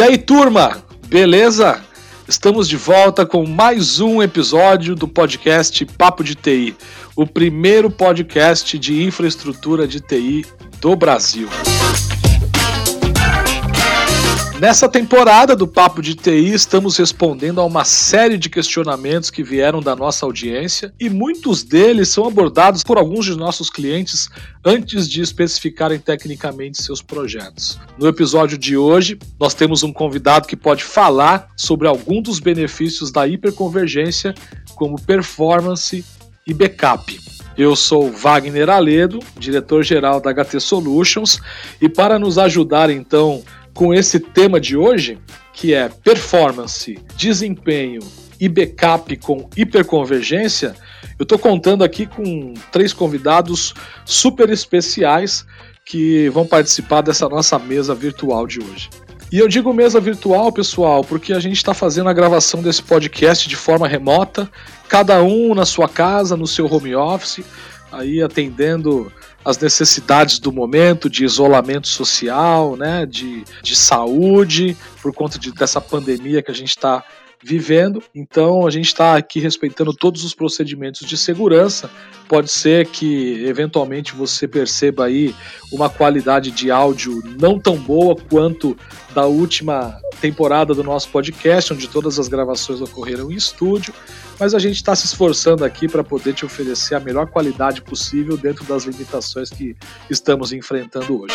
E aí, turma, beleza? Estamos de volta com mais um episódio do podcast Papo de TI, o primeiro podcast de infraestrutura de TI do Brasil. Nessa temporada do Papo de TI, estamos respondendo a uma série de questionamentos que vieram da nossa audiência e muitos deles são abordados por alguns de nossos clientes antes de especificarem tecnicamente seus projetos. No episódio de hoje, nós temos um convidado que pode falar sobre algum dos benefícios da hiperconvergência, como performance e backup. Eu sou Wagner Aledo, diretor-geral da HT Solutions, e para nos ajudar então com esse tema de hoje, que é performance, desempenho e backup com hiperconvergência, eu estou contando aqui com três convidados super especiais que vão participar dessa nossa mesa virtual de hoje. E eu digo mesa virtual, pessoal, porque a gente está fazendo a gravação desse podcast de forma remota, cada um na sua casa, no seu home office, aí atendendo as necessidades do momento de isolamento social, né, de, de saúde, por conta de, dessa pandemia que a gente está vivendo. Então a gente está aqui respeitando todos os procedimentos de segurança. Pode ser que eventualmente você perceba aí uma qualidade de áudio não tão boa quanto da última temporada do nosso podcast, onde todas as gravações ocorreram em estúdio, mas a gente está se esforçando aqui para poder te oferecer a melhor qualidade possível dentro das limitações que estamos enfrentando hoje.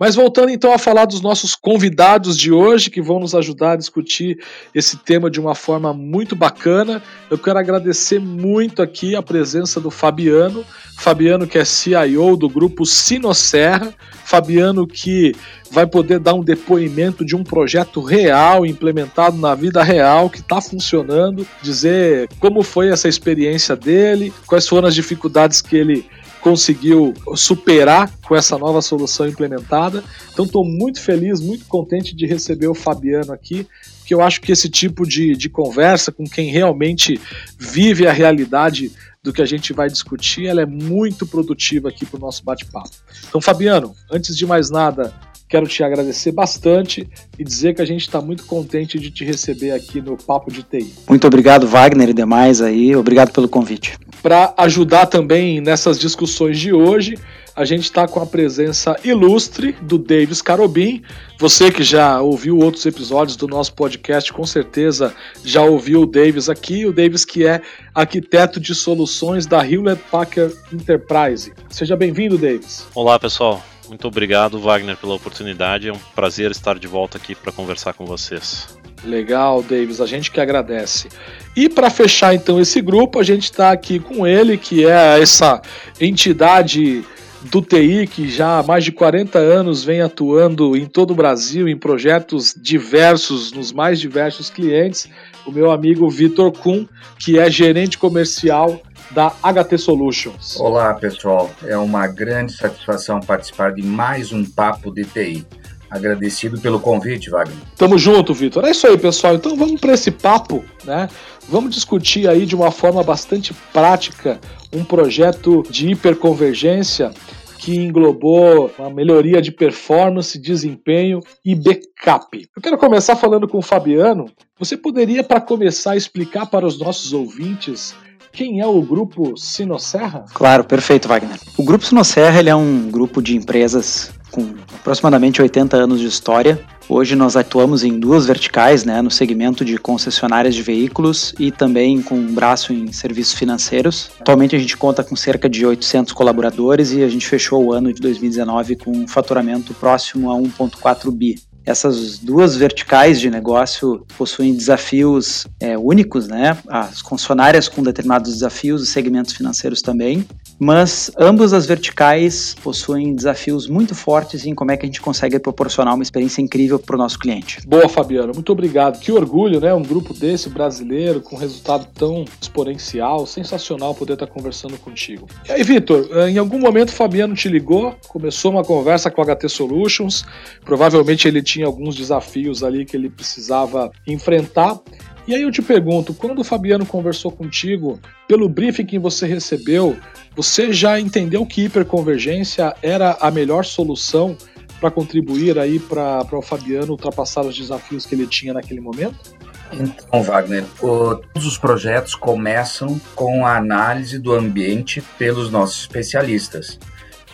Mas voltando então a falar dos nossos convidados de hoje, que vão nos ajudar a discutir esse tema de uma forma muito bacana, eu quero agradecer muito aqui a presença do Fabiano. Fabiano, que é CIO do grupo Sinosserra. Fabiano, que vai poder dar um depoimento de um projeto real, implementado na vida real, que está funcionando, dizer como foi essa experiência dele, quais foram as dificuldades que ele conseguiu superar com essa nova solução implementada. Então estou muito feliz, muito contente de receber o Fabiano aqui, porque eu acho que esse tipo de, de conversa com quem realmente vive a realidade do que a gente vai discutir, ela é muito produtiva aqui para o nosso bate-papo. Então, Fabiano, antes de mais nada, Quero te agradecer bastante e dizer que a gente está muito contente de te receber aqui no Papo de TI. Muito obrigado, Wagner e demais aí. Obrigado pelo convite. Para ajudar também nessas discussões de hoje, a gente está com a presença ilustre do Davis Carobin. Você que já ouviu outros episódios do nosso podcast, com certeza já ouviu o Davis aqui. O Davis que é arquiteto de soluções da Hewlett Packard Enterprise. Seja bem-vindo, Davis. Olá, pessoal. Muito obrigado, Wagner, pela oportunidade. É um prazer estar de volta aqui para conversar com vocês. Legal, Davis, a gente que agradece. E para fechar então esse grupo, a gente está aqui com ele, que é essa entidade do TI que já há mais de 40 anos vem atuando em todo o Brasil em projetos diversos, nos mais diversos clientes. O meu amigo Vitor Kuhn, que é gerente comercial da HT Solutions. Olá, pessoal. É uma grande satisfação participar de mais um Papo de TI. Agradecido pelo convite, Wagner. Tamo junto, Vitor. É isso aí, pessoal. Então vamos para esse papo, né? Vamos discutir aí de uma forma bastante prática um projeto de hiperconvergência que englobou uma melhoria de performance, desempenho e backup. Eu quero começar falando com o Fabiano. Você poderia, para começar, explicar para os nossos ouvintes quem é o grupo Sinosserra? Claro, perfeito, Wagner. O grupo Sinosserra ele é um grupo de empresas com aproximadamente 80 anos de história. Hoje nós atuamos em duas verticais, né, no segmento de concessionárias de veículos e também com um braço em serviços financeiros. Atualmente a gente conta com cerca de 800 colaboradores e a gente fechou o ano de 2019 com um faturamento próximo a 1,4 bi. Essas duas verticais de negócio possuem desafios é, únicos, né? As concessionárias com determinados desafios e segmentos financeiros também, mas ambas as verticais possuem desafios muito fortes em como é que a gente consegue proporcionar uma experiência incrível para o nosso cliente. Boa, Fabiano, muito obrigado. Que orgulho, né? Um grupo desse brasileiro com resultado tão exponencial, sensacional poder estar conversando contigo. E aí, Vitor, em algum momento o Fabiano te ligou, começou uma conversa com a HT Solutions, provavelmente ele tinha alguns desafios ali que ele precisava enfrentar. E aí eu te pergunto, quando o Fabiano conversou contigo, pelo briefing que você recebeu, você já entendeu que hiperconvergência era a melhor solução para contribuir aí para o Fabiano ultrapassar os desafios que ele tinha naquele momento? Então, Wagner, o, todos os projetos começam com a análise do ambiente pelos nossos especialistas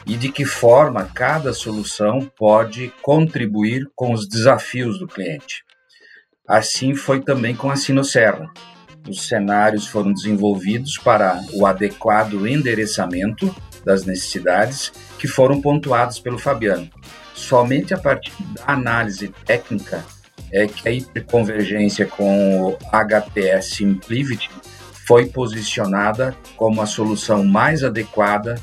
e de que forma cada solução pode contribuir com os desafios do cliente. Assim foi também com a Sinosserra. Os cenários foram desenvolvidos para o adequado endereçamento das necessidades que foram pontuadas pelo Fabiano. Somente a partir da análise técnica é que a hiperconvergência com o HPS Simplivity foi posicionada como a solução mais adequada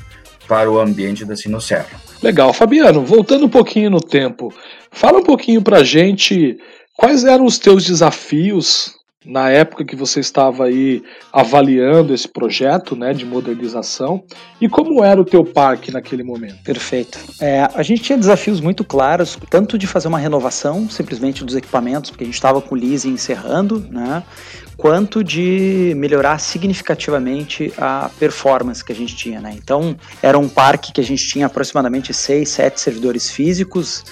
para o ambiente da Sinosserra. Legal. Fabiano, voltando um pouquinho no tempo, fala um pouquinho para a gente quais eram os teus desafios na época que você estava aí avaliando esse projeto né, de modernização e como era o teu parque naquele momento? Perfeito. É, a gente tinha desafios muito claros, tanto de fazer uma renovação simplesmente dos equipamentos, porque a gente estava com o leasing encerrando, né, quanto de melhorar significativamente a performance que a gente tinha. Né? Então, era um parque que a gente tinha aproximadamente 6, 7 servidores físicos,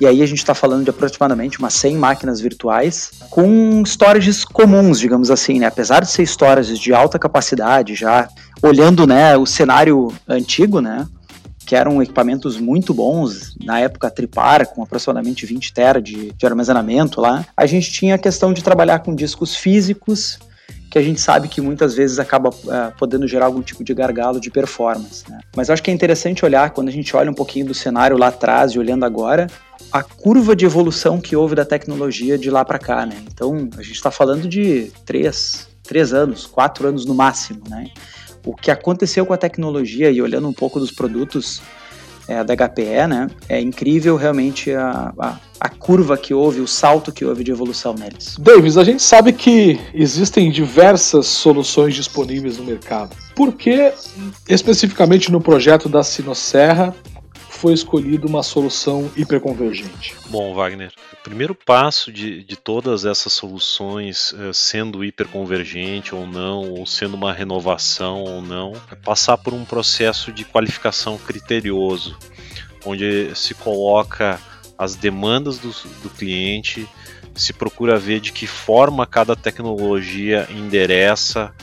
e aí a gente está falando de aproximadamente umas 100 máquinas virtuais com storages comuns, digamos assim, né? Apesar de ser storages de alta capacidade, já olhando, né, o cenário antigo, né? que eram equipamentos muito bons, na época Tripar, com aproximadamente 20 tera de, de armazenamento lá, a gente tinha a questão de trabalhar com discos físicos, que a gente sabe que muitas vezes acaba uh, podendo gerar algum tipo de gargalo de performance. Né? Mas acho que é interessante olhar, quando a gente olha um pouquinho do cenário lá atrás e olhando agora, a curva de evolução que houve da tecnologia de lá para cá. Né? Então, a gente está falando de três, três anos, quatro anos no máximo. Né? o que aconteceu com a tecnologia e olhando um pouco dos produtos é, da HPE, né, é incrível realmente a, a, a, curva que houve, o salto que houve de evolução neles. Davis, a gente sabe que existem diversas soluções disponíveis no mercado. Por que, especificamente no projeto da Sinosserra, foi escolhida uma solução hiperconvergente? Bom, Wagner, o primeiro passo de, de todas essas soluções, eh, sendo hiperconvergente ou não, ou sendo uma renovação ou não, é passar por um processo de qualificação criterioso, onde se coloca as demandas do, do cliente, se procura ver de que forma cada tecnologia endereça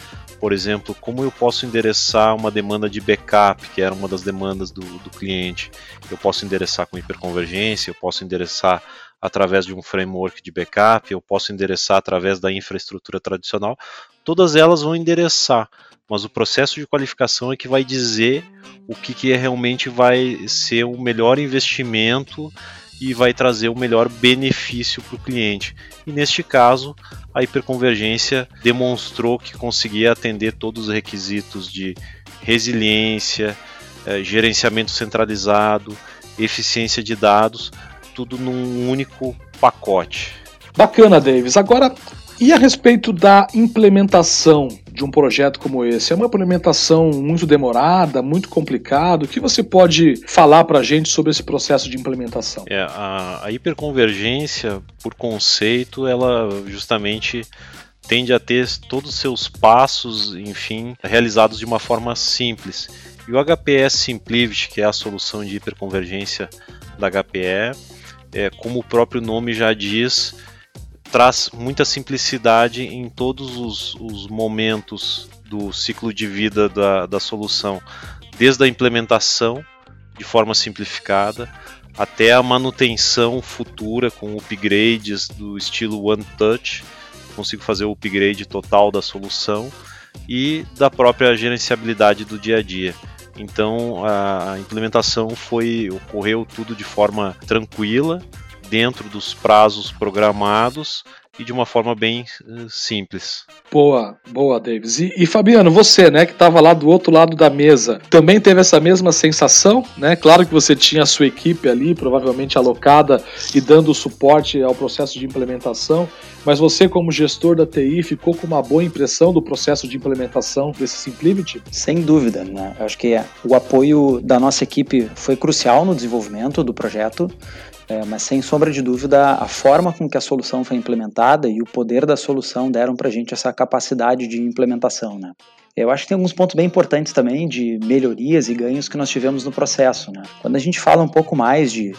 por exemplo, como eu posso endereçar uma demanda de backup, que era uma das demandas do, do cliente. Eu posso endereçar com hiperconvergência, eu posso endereçar através de um framework de backup, eu posso endereçar através da infraestrutura tradicional. Todas elas vão endereçar, mas o processo de qualificação é que vai dizer o que, que realmente vai ser o melhor investimento e vai trazer o melhor benefício para o cliente. E neste caso, a hiperconvergência demonstrou que conseguia atender todos os requisitos de resiliência, eh, gerenciamento centralizado, eficiência de dados, tudo num único pacote. Bacana, Davis. Agora, e a respeito da implementação de um projeto como esse? É uma implementação muito demorada, muito complicada? O que você pode falar para a gente sobre esse processo de implementação? É, a, a hiperconvergência, por conceito, ela justamente tende a ter todos os seus passos, enfim, realizados de uma forma simples. E o HPS Simplivity, que é a solução de hiperconvergência da HPE, é, como o próprio nome já diz, traz muita simplicidade em todos os, os momentos do ciclo de vida da, da solução, desde a implementação de forma simplificada até a manutenção futura com upgrades do estilo One Touch. Consigo fazer o upgrade total da solução e da própria gerenciabilidade do dia a dia. Então a implementação foi ocorreu tudo de forma tranquila, dentro dos prazos programados e de uma forma bem uh, simples. Boa, boa, Davis. E, e, Fabiano, você, né, que estava lá do outro lado da mesa, também teve essa mesma sensação, né? Claro que você tinha a sua equipe ali, provavelmente alocada e dando suporte ao processo de implementação, mas você, como gestor da TI, ficou com uma boa impressão do processo de implementação desse Simplicity? Sem dúvida, né? Eu acho que o apoio da nossa equipe foi crucial no desenvolvimento do projeto. É, mas sem sombra de dúvida, a forma com que a solução foi implementada e o poder da solução deram para a gente essa capacidade de implementação. Né? Eu acho que tem alguns pontos bem importantes também de melhorias e ganhos que nós tivemos no processo. Né? Quando a gente fala um pouco mais de.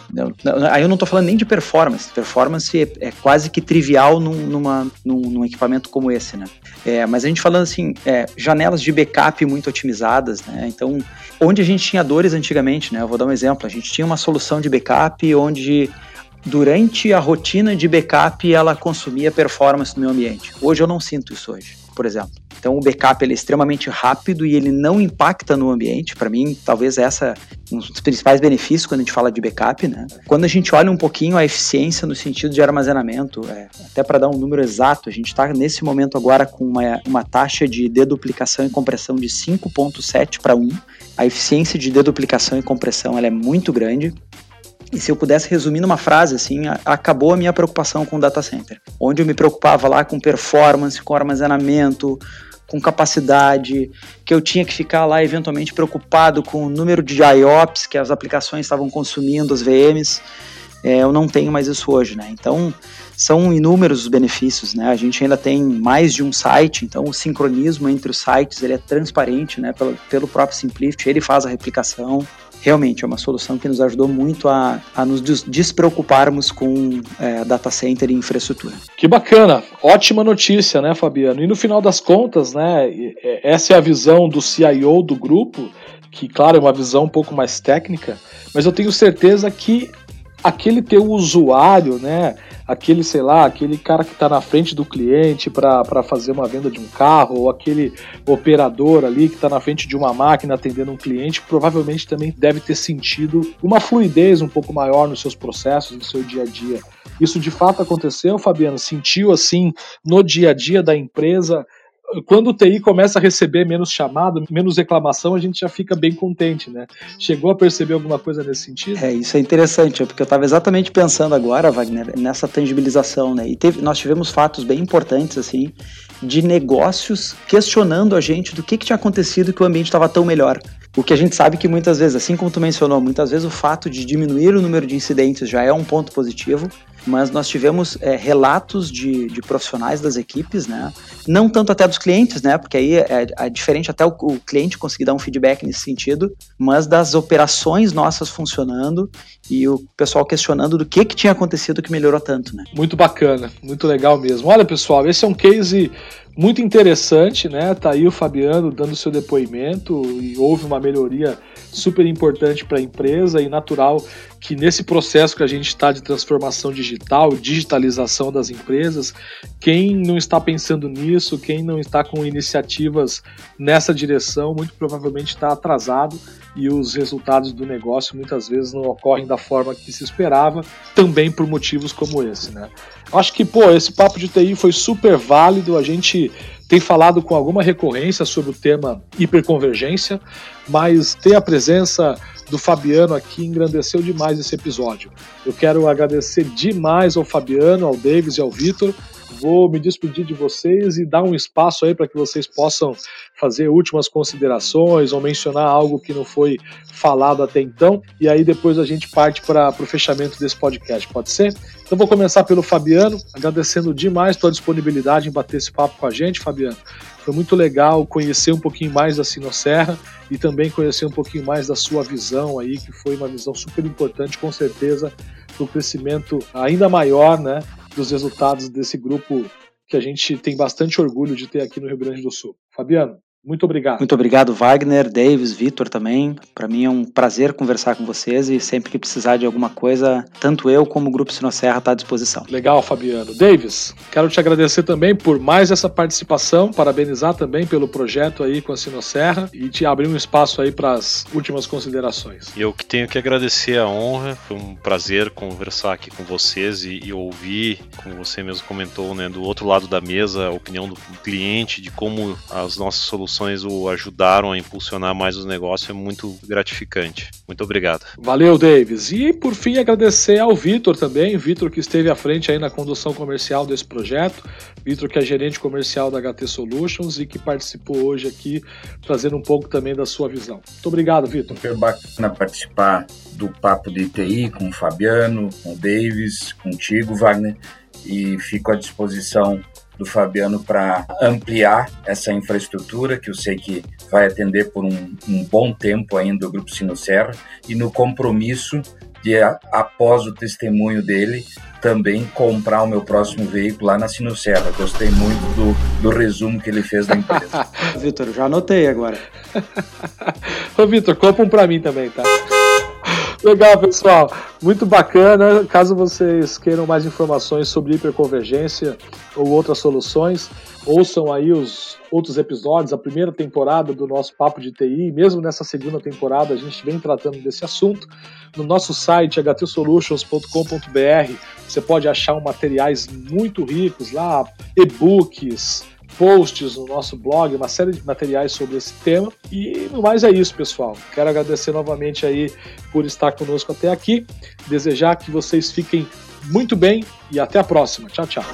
Aí eu não estou falando nem de performance. Performance é, é quase que trivial num, numa, num, num, equipamento como esse. Né? É, mas a gente falando assim, é, janelas de backup muito otimizadas. Né? Então, onde a gente tinha dores antigamente, né? eu vou dar um exemplo. A gente tinha uma solução de backup onde durante a rotina de backup ela consumia performance no meu ambiente. Hoje eu não sinto isso hoje, por exemplo. Então o backup ele é extremamente rápido e ele não impacta no ambiente. Para mim, talvez essa um dos principais benefícios quando a gente fala de backup, né? Quando a gente olha um pouquinho a eficiência no sentido de armazenamento, é, até para dar um número exato, a gente está nesse momento agora com uma, uma taxa de deduplicação e compressão de 5.7 para 1. A eficiência de deduplicação e compressão ela é muito grande. E se eu pudesse resumir numa frase, assim, acabou a minha preocupação com o data center. Onde eu me preocupava lá com performance, com armazenamento, com capacidade, que eu tinha que ficar lá eventualmente preocupado com o número de IOPS que as aplicações estavam consumindo, as VMs. É, eu não tenho mais isso hoje, né? Então, são inúmeros os benefícios, né? A gente ainda tem mais de um site, então o sincronismo entre os sites ele é transparente, né? Pelo, pelo próprio Simplift, ele faz a replicação realmente é uma solução que nos ajudou muito a, a nos despreocuparmos com é, data center e infraestrutura. Que bacana, ótima notícia, né, Fabiano? E no final das contas, né, essa é a visão do CIO do grupo, que, claro, é uma visão um pouco mais técnica, mas eu tenho certeza que aquele teu usuário, né, aquele, sei lá, aquele cara que está na frente do cliente para fazer uma venda de um carro, ou aquele operador ali que está na frente de uma máquina atendendo um cliente, provavelmente também deve ter sentido uma fluidez um pouco maior nos seus processos, no seu dia a dia. Isso de fato aconteceu, Fabiano? Sentiu assim no dia a dia da empresa quando o TI começa a receber menos chamado, menos reclamação, a gente já fica bem contente, né? Chegou a perceber alguma coisa nesse sentido? É, isso é interessante, porque eu estava exatamente pensando agora, Wagner, nessa tangibilização, né? E teve, nós tivemos fatos bem importantes, assim, de negócios questionando a gente do que, que tinha acontecido que o ambiente estava tão melhor. O que a gente sabe que muitas vezes, assim como tu mencionou, muitas vezes o fato de diminuir o número de incidentes já é um ponto positivo, mas nós tivemos é, relatos de, de, profissionais das equipes, né? Não tanto até dos clientes, né? Porque aí é, é diferente até o, o, cliente conseguir dar um feedback nesse sentido, mas das operações nossas funcionando e o pessoal questionando do que, que tinha acontecido que melhorou tanto, né? Muito bacana, muito legal mesmo. Olha, pessoal, esse é um case muito interessante, né? Tá aí o Fabiano dando seu depoimento e houve uma melhoria super importante para a empresa e natural que nesse processo que a gente está de transformação digital, digitalização das empresas, quem não está pensando nisso, quem não está com iniciativas nessa direção, muito provavelmente está atrasado e os resultados do negócio muitas vezes não ocorrem da forma que se esperava, também por motivos como esse, né? Acho que, pô, esse papo de TI foi super válido, a gente tem falado com alguma recorrência sobre o tema hiperconvergência, mas ter a presença do Fabiano aqui engrandeceu demais esse episódio. Eu quero agradecer demais ao Fabiano, ao Davis e ao Vitor Vou me despedir de vocês e dar um espaço aí para que vocês possam fazer últimas considerações ou mencionar algo que não foi falado até então. E aí depois a gente parte para o fechamento desse podcast, pode ser? Então vou começar pelo Fabiano, agradecendo demais tua disponibilidade em bater esse papo com a gente, Fabiano. Foi muito legal conhecer um pouquinho mais da Sinosserra e também conhecer um pouquinho mais da sua visão aí, que foi uma visão super importante, com certeza, para o crescimento ainda maior, né, dos resultados desse grupo que a gente tem bastante orgulho de ter aqui no Rio Grande do Sul. Fabiano, muito obrigado. Muito obrigado, Wagner, Davis, Vitor também. Para mim é um prazer conversar com vocês e sempre que precisar de alguma coisa, tanto eu como o Grupo Sinosserra está à disposição. Legal, Fabiano. Davis, quero te agradecer também por mais essa participação, parabenizar também pelo projeto aí com a Sinosserra e te abrir um espaço aí para as últimas considerações. Eu que tenho que agradecer a honra, foi um prazer conversar aqui com vocês e, e ouvir, como você mesmo comentou, né, do outro lado da mesa, a opinião do cliente, de como as nossas soluções o ajudaram a impulsionar mais o negócio é muito gratificante. Muito obrigado. Valeu, Davis. E por fim, agradecer ao Vitor também, Vitor que esteve à frente aí na condução comercial desse projeto, Vitor que é gerente comercial da HT Solutions e que participou hoje aqui, trazendo um pouco também da sua visão. Muito obrigado, Vitor. Foi bacana participar do Papo de TI com o Fabiano, com o Davis, contigo, Wagner, e fico à disposição do Fabiano para ampliar essa infraestrutura, que eu sei que vai atender por um, um bom tempo ainda o Grupo Sino Serra, e no compromisso de, após o testemunho dele, também comprar o meu próximo veículo lá na Serra. Gostei muito do, do resumo que ele fez da empresa. Vitor, já anotei agora. Ô, Vitor, compra um para mim também, tá? Legal, pessoal. Muito bacana. Caso vocês queiram mais informações sobre hiperconvergência ou outras soluções, ouçam aí os outros episódios, a primeira temporada do nosso Papo de TI. Mesmo nessa segunda temporada, a gente vem tratando desse assunto. No nosso site, htsolutions.com.br, você pode achar materiais muito ricos lá, e-books, posts no nosso blog, uma série de materiais sobre esse tema. E no mais é isso, pessoal. Quero agradecer novamente aí por estar conosco até aqui. Desejar que vocês fiquem muito bem e até a próxima. Tchau, tchau.